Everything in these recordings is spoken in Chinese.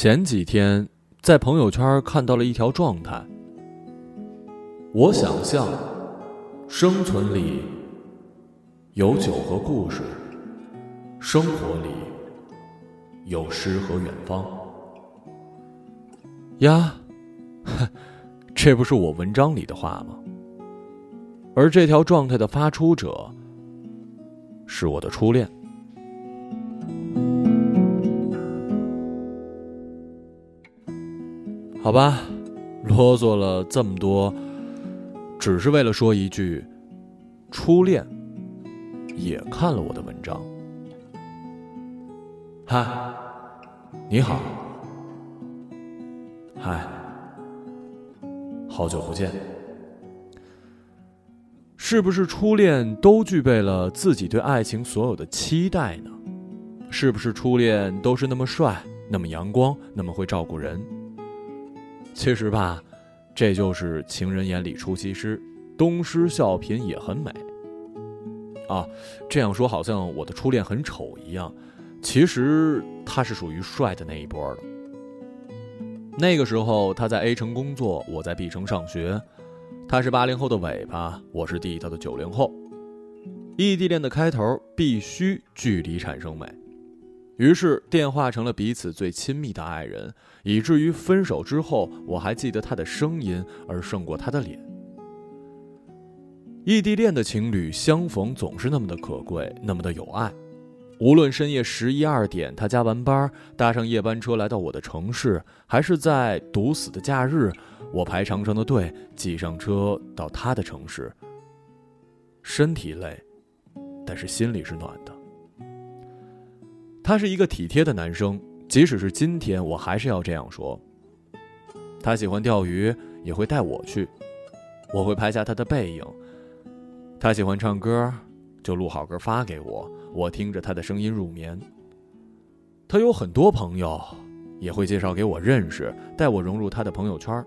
前几天在朋友圈看到了一条状态。我想象，生存里有酒和故事，生活里有诗和远方。呀，这不是我文章里的话吗？而这条状态的发出者，是我的初恋。好吧，啰嗦了这么多，只是为了说一句：初恋也看了我的文章。嗨，你好，嗨，好久不见。是不是初恋都具备了自己对爱情所有的期待呢？是不是初恋都是那么帅、那么阳光、那么会照顾人？其实吧，这就是情人眼里出西施，东施效颦也很美。啊，这样说好像我的初恋很丑一样，其实他是属于帅的那一波的。那个时候他在 A 城工作，我在 B 城上学，他是八零后的尾巴，我是地道的九零后。异地恋的开头必须距离产生美。于是，电话成了彼此最亲密的爱人，以至于分手之后，我还记得他的声音，而胜过他的脸。异地恋的情侣相逢总是那么的可贵，那么的有爱。无论深夜十一二点他加完班，搭上夜班车来到我的城市，还是在堵死的假日，我排长长的队挤上车到他的城市。身体累，但是心里是暖的。他是一个体贴的男生，即使是今天，我还是要这样说。他喜欢钓鱼，也会带我去，我会拍下他的背影。他喜欢唱歌，就录好歌发给我，我听着他的声音入眠。他有很多朋友，也会介绍给我认识，带我融入他的朋友圈。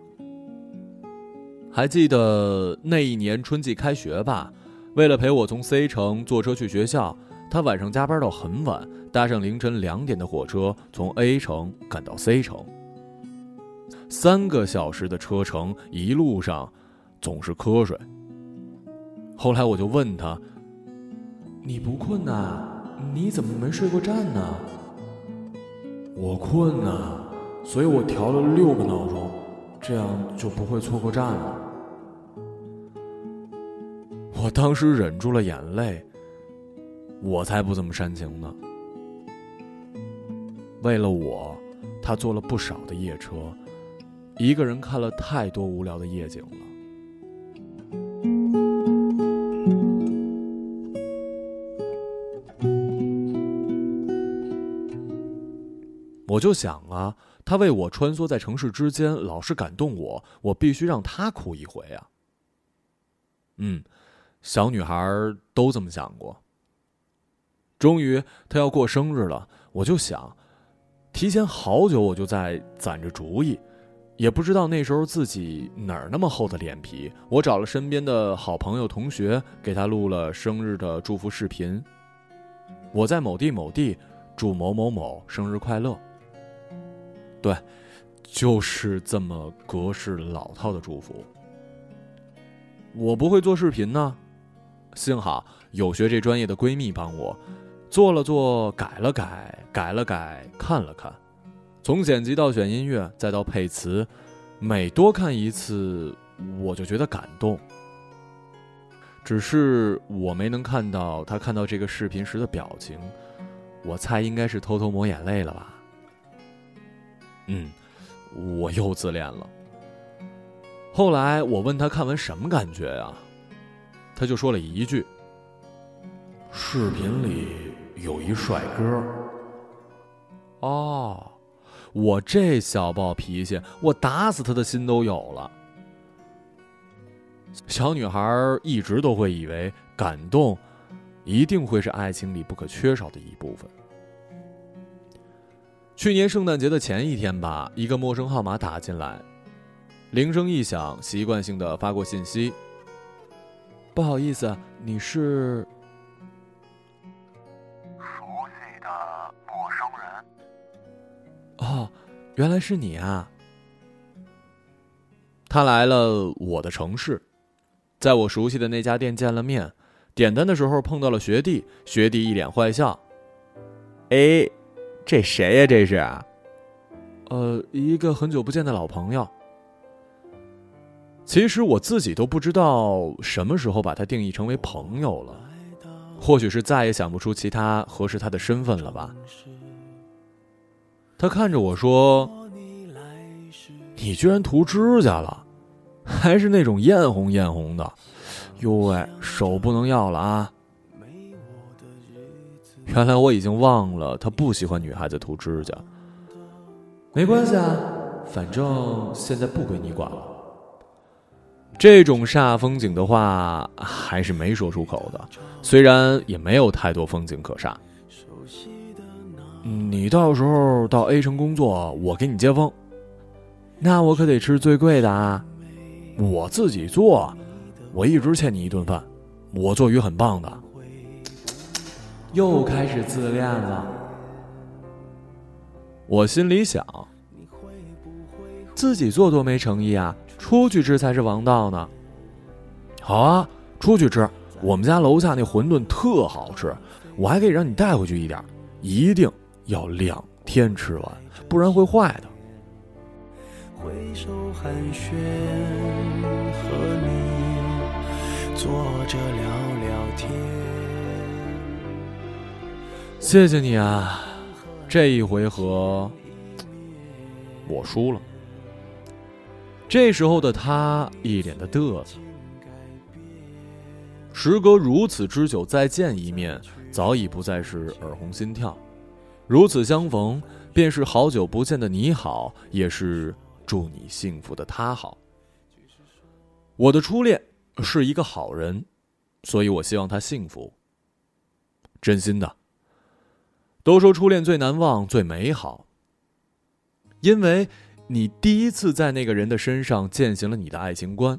还记得那一年春季开学吧？为了陪我从 C 城坐车去学校。他晚上加班到很晚，搭上凌晨两点的火车从 A 城赶到 C 城，三个小时的车程，一路上总是瞌睡。后来我就问他：“你不困呐？你怎么没睡过站呢？”我困呐，所以我调了六个闹钟，这样就不会错过站了。我当时忍住了眼泪。我才不这么煽情呢！为了我，他坐了不少的夜车，一个人看了太多无聊的夜景了。我就想啊，他为我穿梭在城市之间，老是感动我，我必须让他哭一回啊！嗯，小女孩都这么想过。终于，他要过生日了，我就想，提前好久我就在攒着主意，也不知道那时候自己哪儿那么厚的脸皮。我找了身边的好朋友、同学，给他录了生日的祝福视频。我在某地某地，祝某某某生日快乐。对，就是这么格式老套的祝福。我不会做视频呢，幸好有学这专业的闺蜜帮我。做了做，改了改，改了改，看了看，从剪辑到选音乐，再到配词，每多看一次，我就觉得感动。只是我没能看到他看到这个视频时的表情，我猜应该是偷偷抹眼泪了吧。嗯，我又自恋了。后来我问他看完什么感觉呀，他就说了一句：“视频里。”有一帅哥，哦，我这小暴脾气，我打死他的心都有了。小女孩一直都会以为感动，一定会是爱情里不可缺少的一部分。去年圣诞节的前一天吧，一个陌生号码打进来，铃声一响，习惯性的发过信息。不好意思，你是？原来是你啊！他来了我的城市，在我熟悉的那家店见了面，点单的时候碰到了学弟，学弟一脸坏笑。哎，这谁呀？这是？呃，一个很久不见的老朋友。其实我自己都不知道什么时候把他定义成为朋友了，或许是再也想不出其他合适他的身份了吧。他看着我说：“你居然涂指甲了，还是那种艳红艳红的，哟喂，手不能要了啊！”原来我已经忘了他不喜欢女孩子涂指甲。没关系啊，反正现在不归你管了。这种煞风景的话还是没说出口的，虽然也没有太多风景可煞。你到时候到 A 城工作，我给你接风。那我可得吃最贵的啊！我自己做，我一直欠你一顿饭。我做鱼很棒的。又开始自恋了。我心里想，自己做多没诚意啊！出去吃才是王道呢。好啊，出去吃。我们家楼下那馄饨特好吃，我还可以让你带回去一点，一定。要两天吃完，不然会坏的。挥手寒暄，和你坐着聊聊天。谢谢你啊，这一回合我输了。这时候的他一脸的嘚瑟。时隔如此之久，再见一面，早已不再是耳红心跳。如此相逢，便是好久不见的你好，也是祝你幸福的他好。我的初恋是一个好人，所以我希望他幸福。真心的。都说初恋最难忘、最美好，因为你第一次在那个人的身上践行了你的爱情观，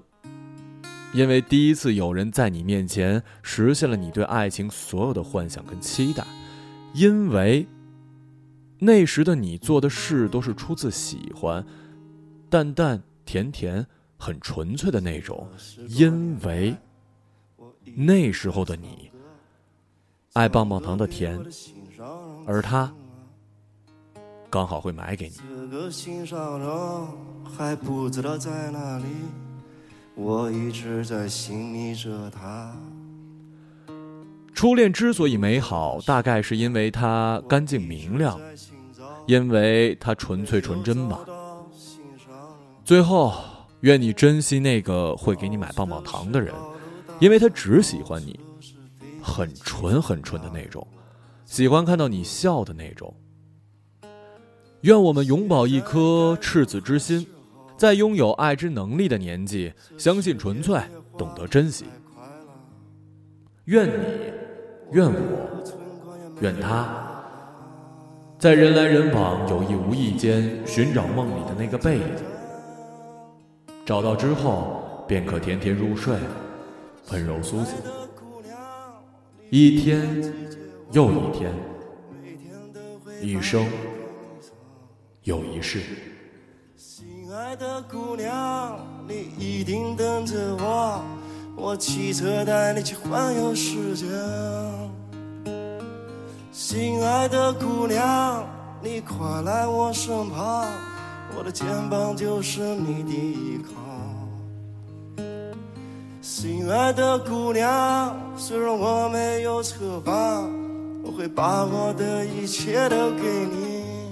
因为第一次有人在你面前实现了你对爱情所有的幻想跟期待，因为。那时的你做的事都是出自喜欢，淡淡甜甜，很纯粹的那种。因为那时候的你爱棒棒糖的甜，而他刚好会买给你我一直在寻觅着他。初恋之所以美好，大概是因为它干净明亮。因为他纯粹纯真吧。最后，愿你珍惜那个会给你买棒棒糖的人，因为他只喜欢你，很纯很纯的那种，喜欢看到你笑的那种。愿我们永葆一颗赤子之心，在拥有爱之能力的年纪，相信纯粹，懂得珍惜。愿你，愿我，愿他。在人来人往、有意无意间寻找梦里的那个被子，找到之后便可甜甜入睡，温柔苏醒。一天又一天，一生又一世。心爱的姑娘，你一定等着我，我骑车带你去环游世界。心爱的姑娘，你快来我身旁，我的肩膀就是你的依靠。心爱的姑娘，虽然我没有车房，我会把我的一切都给你。